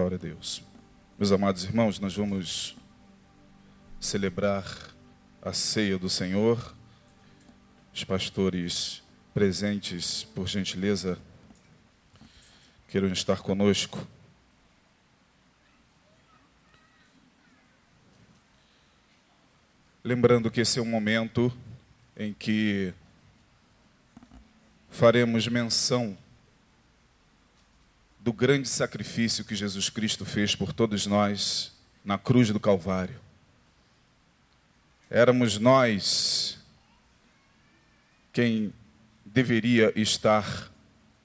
Glória a Deus. Meus amados irmãos, nós vamos celebrar a ceia do Senhor. Os pastores presentes, por gentileza, queiram estar conosco. Lembrando que esse é um momento em que faremos menção do grande sacrifício que Jesus Cristo fez por todos nós na cruz do Calvário. Éramos nós quem deveria estar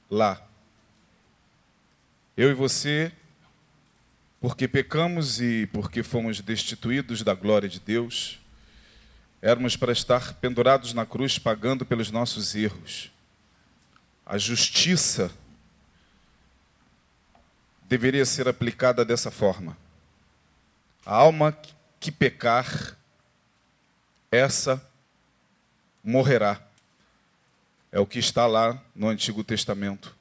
lá. Eu e você, porque pecamos e porque fomos destituídos da glória de Deus, éramos para estar pendurados na cruz pagando pelos nossos erros. A justiça deveria ser aplicada dessa forma. A alma que pecar, essa morrerá. É o que está lá no Antigo Testamento.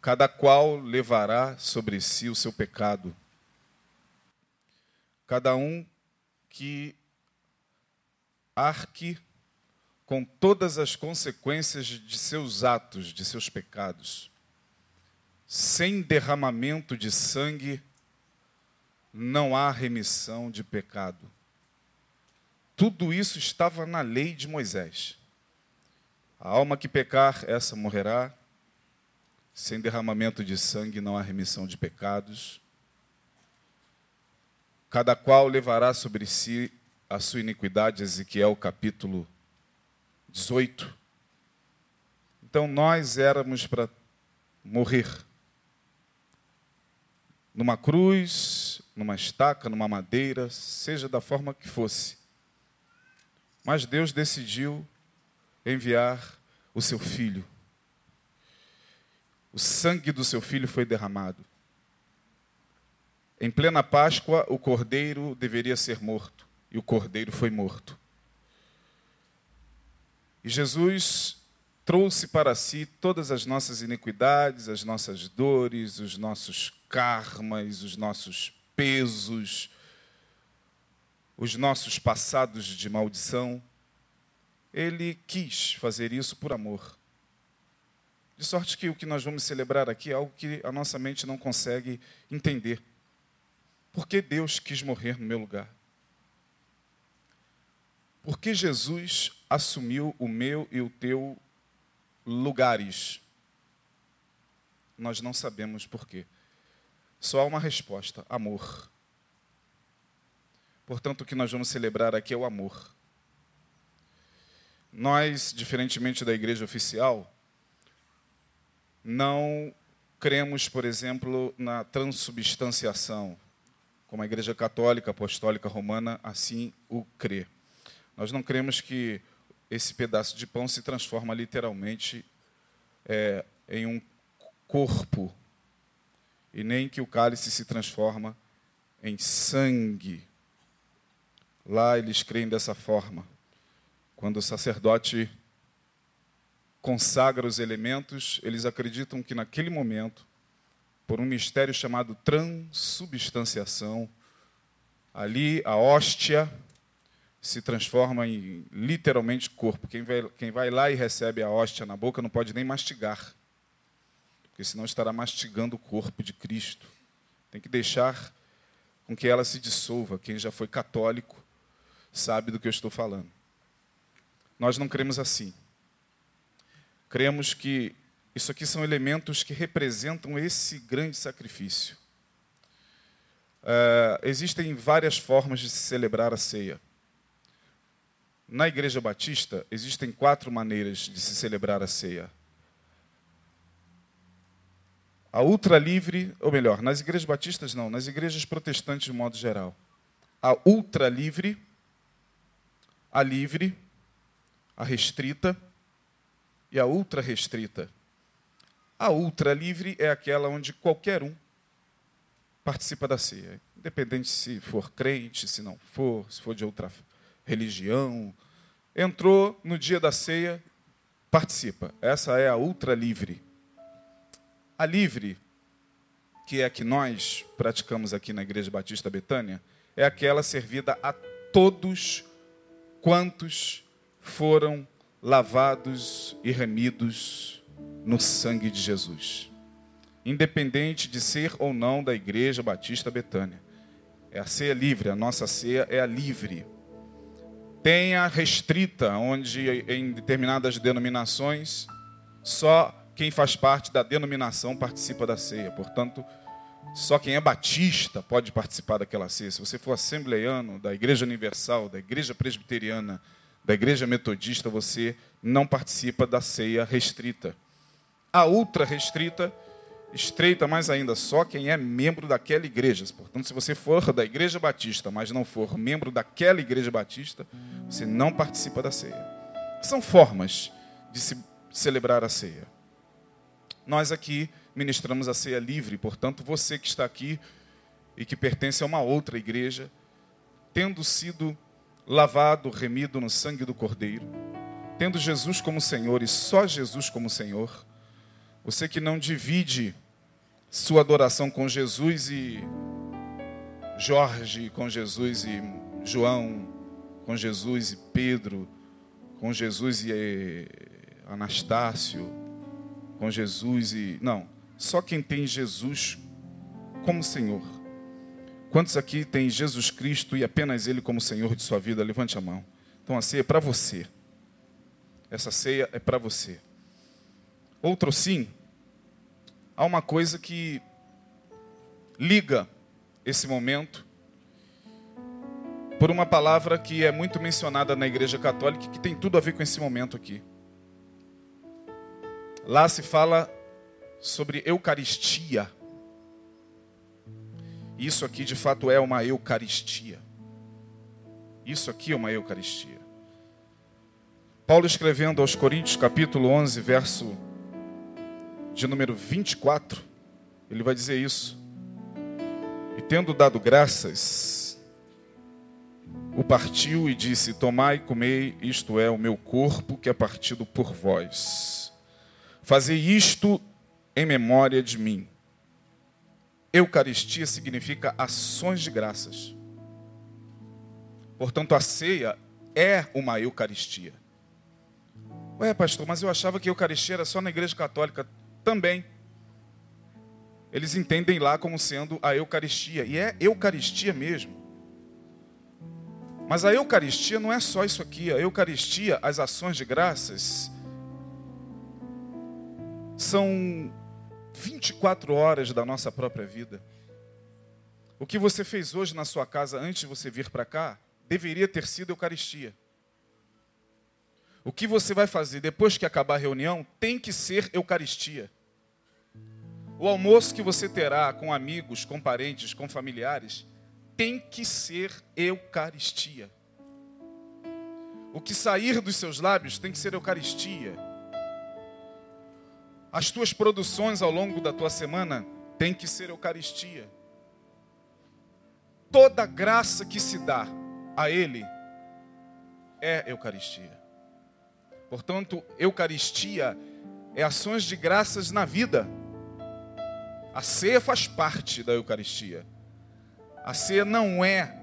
Cada qual levará sobre si o seu pecado. Cada um que arque com todas as consequências de seus atos, de seus pecados sem derramamento de sangue não há remissão de pecado. Tudo isso estava na lei de Moisés. A alma que pecar, essa morrerá. Sem derramamento de sangue não há remissão de pecados. Cada qual levará sobre si a sua iniquidade, Ezequiel capítulo 18. Então nós éramos para morrer numa cruz, numa estaca, numa madeira, seja da forma que fosse. Mas Deus decidiu enviar o seu filho. O sangue do seu filho foi derramado. Em plena Páscoa, o cordeiro deveria ser morto, e o cordeiro foi morto. E Jesus trouxe para si todas as nossas iniquidades, as nossas dores, os nossos karmas, os nossos pesos, os nossos passados de maldição. Ele quis fazer isso por amor. De sorte que o que nós vamos celebrar aqui é algo que a nossa mente não consegue entender. Por que Deus quis morrer no meu lugar? Por que Jesus assumiu o meu e o teu lugares. Nós não sabemos por quê. Só há uma resposta: amor. Portanto, o que nós vamos celebrar aqui é o amor. Nós, diferentemente da igreja oficial, não cremos, por exemplo, na transubstanciação, como a igreja católica, apostólica, romana assim o crê. Nós não cremos que esse pedaço de pão se transforma literalmente é, em um corpo, e nem que o cálice se transforma em sangue. Lá eles creem dessa forma. Quando o sacerdote consagra os elementos, eles acreditam que naquele momento, por um mistério chamado transubstanciação, ali a hóstia se transforma em literalmente corpo. Quem vai, quem vai lá e recebe a hóstia na boca não pode nem mastigar, porque senão estará mastigando o corpo de Cristo. Tem que deixar com que ela se dissolva. Quem já foi católico sabe do que eu estou falando. Nós não cremos assim. Cremos que isso aqui são elementos que representam esse grande sacrifício. Uh, existem várias formas de se celebrar a ceia. Na Igreja Batista, existem quatro maneiras de se celebrar a ceia. A ultra livre, ou melhor, nas igrejas batistas não, nas igrejas protestantes de modo geral. A ultra livre, a livre, a restrita e a ultra restrita. A ultra livre é aquela onde qualquer um participa da ceia, independente se for crente, se não for, se for de outra religião, entrou no dia da ceia, participa. Essa é a ultra livre. A livre, que é a que nós praticamos aqui na Igreja Batista Betânia, é aquela servida a todos quantos foram lavados e remidos no sangue de Jesus. Independente de ser ou não da Igreja Batista Betânia. É a ceia livre, a nossa ceia é a livre. Tem a restrita, onde em determinadas denominações só quem faz parte da denominação participa da ceia. Portanto, só quem é batista pode participar daquela ceia. Se você for assembleiano, da Igreja Universal, da Igreja Presbiteriana, da Igreja Metodista, você não participa da ceia restrita. A ultra restrita, estreita mais ainda, só quem é membro daquela igreja. Portanto, se você for da Igreja Batista, mas não for membro daquela Igreja Batista, você não participa da ceia. São formas de se celebrar a ceia. Nós aqui ministramos a ceia livre, portanto, você que está aqui e que pertence a uma outra igreja, tendo sido lavado, remido no sangue do Cordeiro, tendo Jesus como Senhor e só Jesus como Senhor, você que não divide sua adoração com Jesus e Jorge, com Jesus e João, com Jesus e Pedro, com Jesus e Anastácio, com Jesus e. Não, só quem tem Jesus como Senhor. Quantos aqui tem Jesus Cristo e apenas Ele como Senhor de sua vida? Levante a mão. Então a ceia é para você. Essa ceia é para você. Outro sim, há uma coisa que liga esse momento por uma palavra que é muito mencionada na Igreja Católica que tem tudo a ver com esse momento aqui. Lá se fala sobre Eucaristia. Isso aqui de fato é uma Eucaristia. Isso aqui é uma Eucaristia. Paulo escrevendo aos Coríntios, capítulo 11, verso de número 24, ele vai dizer isso. E tendo dado graças, o partiu e disse: Tomai e comei, isto é o meu corpo que é partido por vós. Fazei isto em memória de mim. Eucaristia significa ações de graças. Portanto, a ceia é uma Eucaristia. Ué, pastor, mas eu achava que Eucaristia era só na Igreja Católica. Também. Eles entendem lá como sendo a Eucaristia. E é Eucaristia mesmo. Mas a Eucaristia não é só isso aqui. A Eucaristia, as ações de graças, são 24 horas da nossa própria vida. O que você fez hoje na sua casa antes de você vir para cá, deveria ter sido Eucaristia. O que você vai fazer depois que acabar a reunião tem que ser Eucaristia. O almoço que você terá com amigos, com parentes, com familiares, tem que ser Eucaristia. O que sair dos seus lábios tem que ser Eucaristia. As tuas produções ao longo da tua semana têm que ser Eucaristia. Toda graça que se dá a Ele é Eucaristia. Portanto, Eucaristia é ações de graças na vida. A ceia faz parte da Eucaristia. A ceia não é,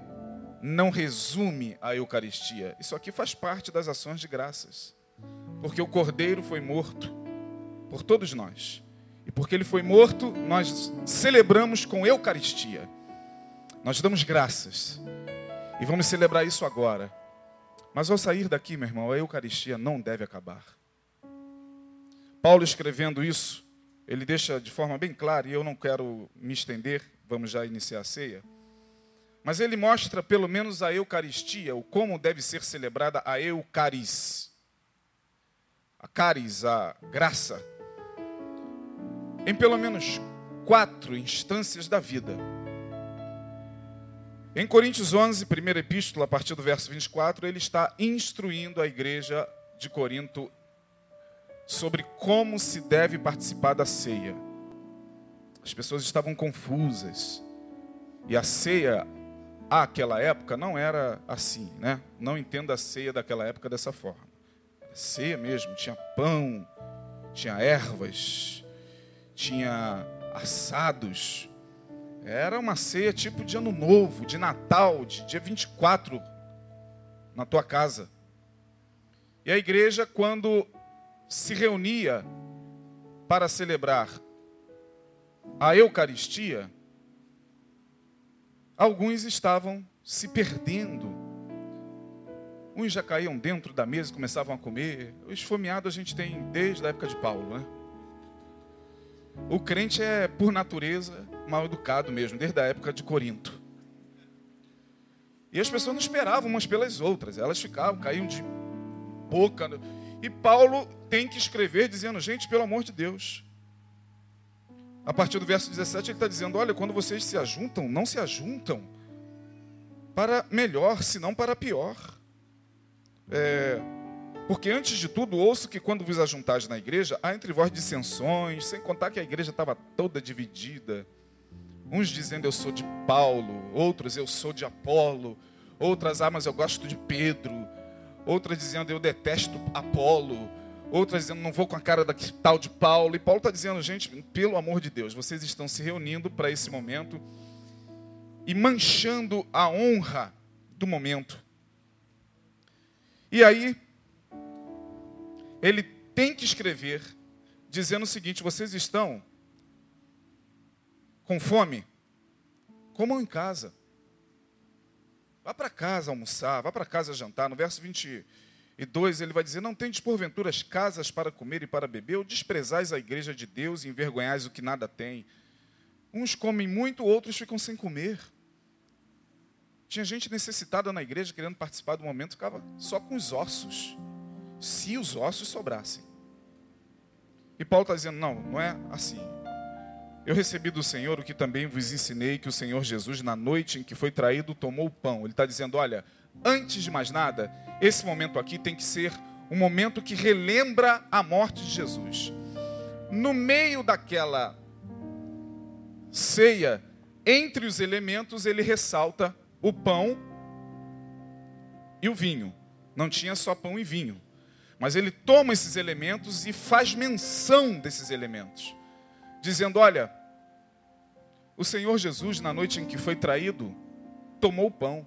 não resume a Eucaristia. Isso aqui faz parte das ações de graças. Porque o cordeiro foi morto por todos nós. E porque ele foi morto, nós celebramos com Eucaristia. Nós damos graças. E vamos celebrar isso agora. Mas ao sair daqui, meu irmão, a Eucaristia não deve acabar. Paulo escrevendo isso, ele deixa de forma bem clara, e eu não quero me estender, vamos já iniciar a ceia. Mas ele mostra pelo menos a Eucaristia, o como deve ser celebrada a Eucaris. A caris, a graça em pelo menos quatro instâncias da vida. Em Coríntios 11, primeira epístola, a partir do verso 24, ele está instruindo a igreja de Corinto sobre como se deve participar da ceia. As pessoas estavam confusas. E a ceia, àquela época, não era assim, né? Não entenda a ceia daquela época dessa forma. ceia mesmo, tinha pão, tinha ervas, tinha assados, Era uma ceia tipo de ano novo, de Natal, de dia 24, na tua casa. E a igreja, quando se reunia para celebrar a Eucaristia, alguns estavam se perdendo. Uns já caíam dentro da mesa e começavam a comer. O esfomeado a gente tem desde a época de Paulo, né? O crente é, por natureza, mal educado mesmo, desde a época de Corinto. E as pessoas não esperavam umas pelas outras, elas ficavam, caíam de boca. E Paulo tem que escrever dizendo: gente, pelo amor de Deus. A partir do verso 17, ele está dizendo: olha, quando vocês se ajuntam, não se ajuntam para melhor, senão para pior. É, porque antes de tudo, ouço que quando vos ajuntais na igreja, há entre vós dissensões, sem contar que a igreja estava toda dividida. Uns dizendo eu sou de Paulo, outros eu sou de Apolo, outras, ah, mas eu gosto de Pedro, outras dizendo eu detesto Apolo, outras dizendo não vou com a cara da tal de Paulo. E Paulo está dizendo, gente, pelo amor de Deus, vocês estão se reunindo para esse momento e manchando a honra do momento. E aí, ele tem que escrever dizendo o seguinte: vocês estão com fome? Comam em casa. Vá para casa almoçar, vá para casa jantar. No verso 22 ele vai dizer: Não tendes porventura as casas para comer e para beber, ou desprezais a igreja de Deus e envergonhais o que nada tem. Uns comem muito, outros ficam sem comer. Tinha gente necessitada na igreja querendo participar do momento, ficava só com os ossos, se os ossos sobrassem. E Paulo está dizendo: não, não é assim. Eu recebi do Senhor o que também vos ensinei, que o Senhor Jesus, na noite em que foi traído, tomou o pão. Ele está dizendo: olha, antes de mais nada, esse momento aqui tem que ser um momento que relembra a morte de Jesus. No meio daquela ceia, entre os elementos, ele ressalta o pão e o vinho. Não tinha só pão e vinho. Mas ele toma esses elementos e faz menção desses elementos, dizendo: Olha, o Senhor Jesus, na noite em que foi traído, tomou o pão.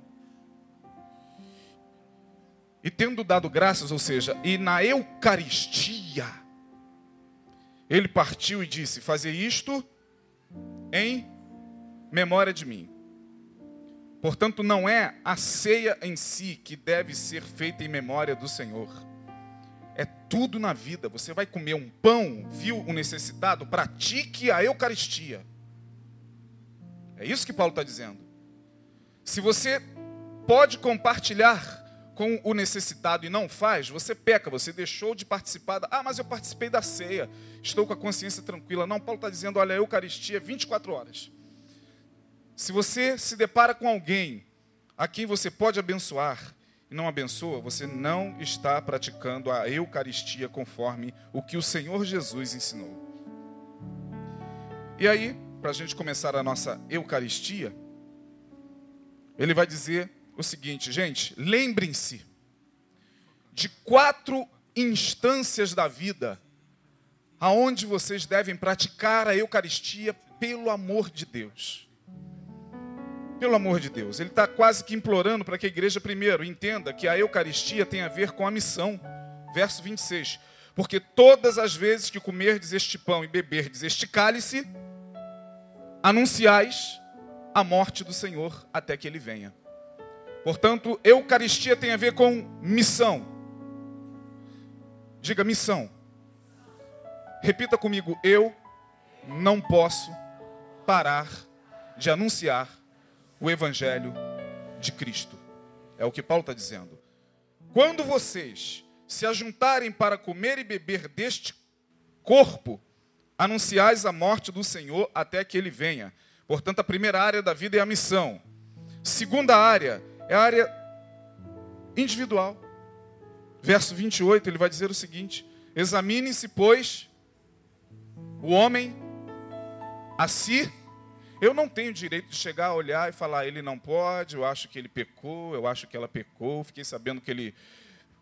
E tendo dado graças, ou seja, e na Eucaristia, ele partiu e disse: Fazer isto em memória de mim. Portanto, não é a ceia em si que deve ser feita em memória do Senhor. É tudo na vida. Você vai comer um pão, viu o necessitado? Pratique a Eucaristia. É isso que Paulo está dizendo. Se você pode compartilhar com o necessitado e não faz, você peca, você deixou de participar. Da... Ah, mas eu participei da ceia, estou com a consciência tranquila. Não, Paulo está dizendo: olha, a Eucaristia é 24 horas. Se você se depara com alguém a quem você pode abençoar e não abençoa, você não está praticando a Eucaristia conforme o que o Senhor Jesus ensinou. E aí, para a gente começar a nossa Eucaristia, ele vai dizer o seguinte, gente, lembrem-se de quatro instâncias da vida aonde vocês devem praticar a Eucaristia pelo amor de Deus. Pelo amor de Deus. Ele está quase que implorando para que a igreja, primeiro, entenda que a Eucaristia tem a ver com a missão. Verso 26. Porque todas as vezes que comerdes este pão e beberdes este cálice, anunciais a morte do Senhor até que ele venha. Portanto, Eucaristia tem a ver com missão. Diga missão. Repita comigo: eu não posso parar de anunciar o Evangelho de Cristo. É o que Paulo está dizendo. Quando vocês se ajuntarem para comer e beber deste corpo, anunciais a morte do Senhor até que ele venha. Portanto, a primeira área da vida é a missão. Segunda área é a área individual. Verso 28, ele vai dizer o seguinte: Examine-se, pois, o homem a si. Eu não tenho direito de chegar a olhar e falar, ele não pode, eu acho que ele pecou, eu acho que ela pecou, fiquei sabendo que ele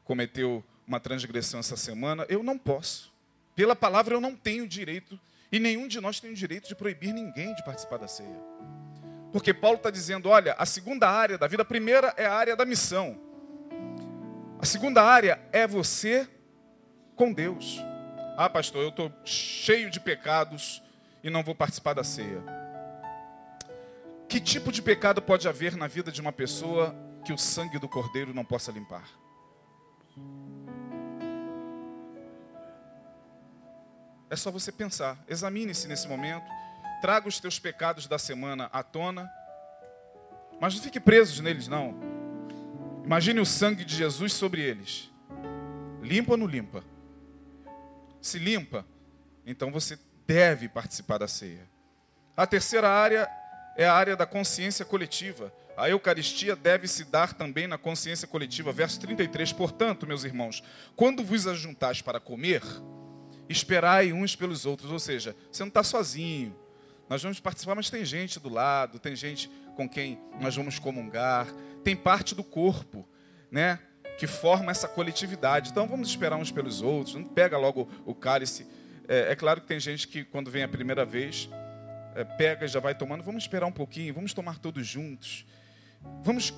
cometeu uma transgressão essa semana. Eu não posso. Pela palavra eu não tenho direito, e nenhum de nós tem o direito de proibir ninguém de participar da ceia. Porque Paulo está dizendo: olha, a segunda área da vida, a primeira é a área da missão. A segunda área é você com Deus. Ah, pastor, eu estou cheio de pecados e não vou participar da ceia. Que tipo de pecado pode haver na vida de uma pessoa que o sangue do cordeiro não possa limpar? É só você pensar. Examine-se nesse momento. Traga os teus pecados da semana à tona. Mas não fique presos neles, não. Imagine o sangue de Jesus sobre eles. Limpa ou não limpa? Se limpa, então você deve participar da ceia. A terceira área é a área da consciência coletiva. A Eucaristia deve se dar também na consciência coletiva. Verso 33. Portanto, meus irmãos, quando vos ajuntais para comer, esperai uns pelos outros. Ou seja, você não está sozinho. Nós vamos participar, mas tem gente do lado, tem gente com quem nós vamos comungar, tem parte do corpo, né? Que forma essa coletividade. Então vamos esperar uns pelos outros. Não pega logo o cálice. É, é claro que tem gente que quando vem a primeira vez pega e já vai tomando. Vamos esperar um pouquinho. Vamos tomar todos juntos. Vamos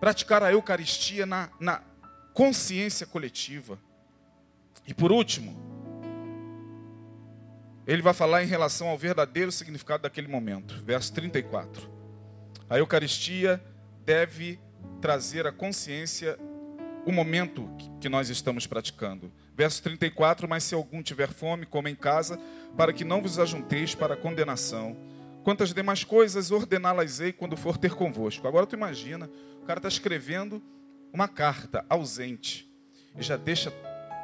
praticar a Eucaristia na, na consciência coletiva. E por último, ele vai falar em relação ao verdadeiro significado daquele momento. Verso 34. A Eucaristia deve trazer à consciência o momento que nós estamos praticando. Verso 34: Mas se algum tiver fome, coma em casa, para que não vos ajunteis para condenação. Quantas demais coisas ordená-las-ei quando for ter convosco. Agora tu imagina, o cara está escrevendo uma carta ausente e já deixa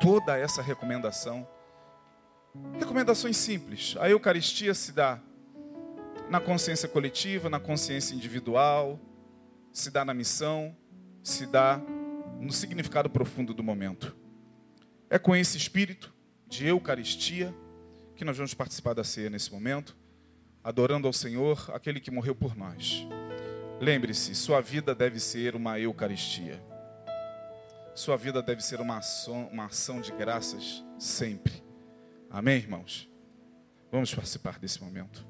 toda essa recomendação. Recomendações simples. A Eucaristia se dá na consciência coletiva, na consciência individual, se dá na missão, se dá no significado profundo do momento. É com esse espírito de Eucaristia que nós vamos participar da ceia nesse momento, adorando ao Senhor, aquele que morreu por nós. Lembre-se, sua vida deve ser uma Eucaristia. Sua vida deve ser uma ação, uma ação de graças sempre. Amém, irmãos? Vamos participar desse momento.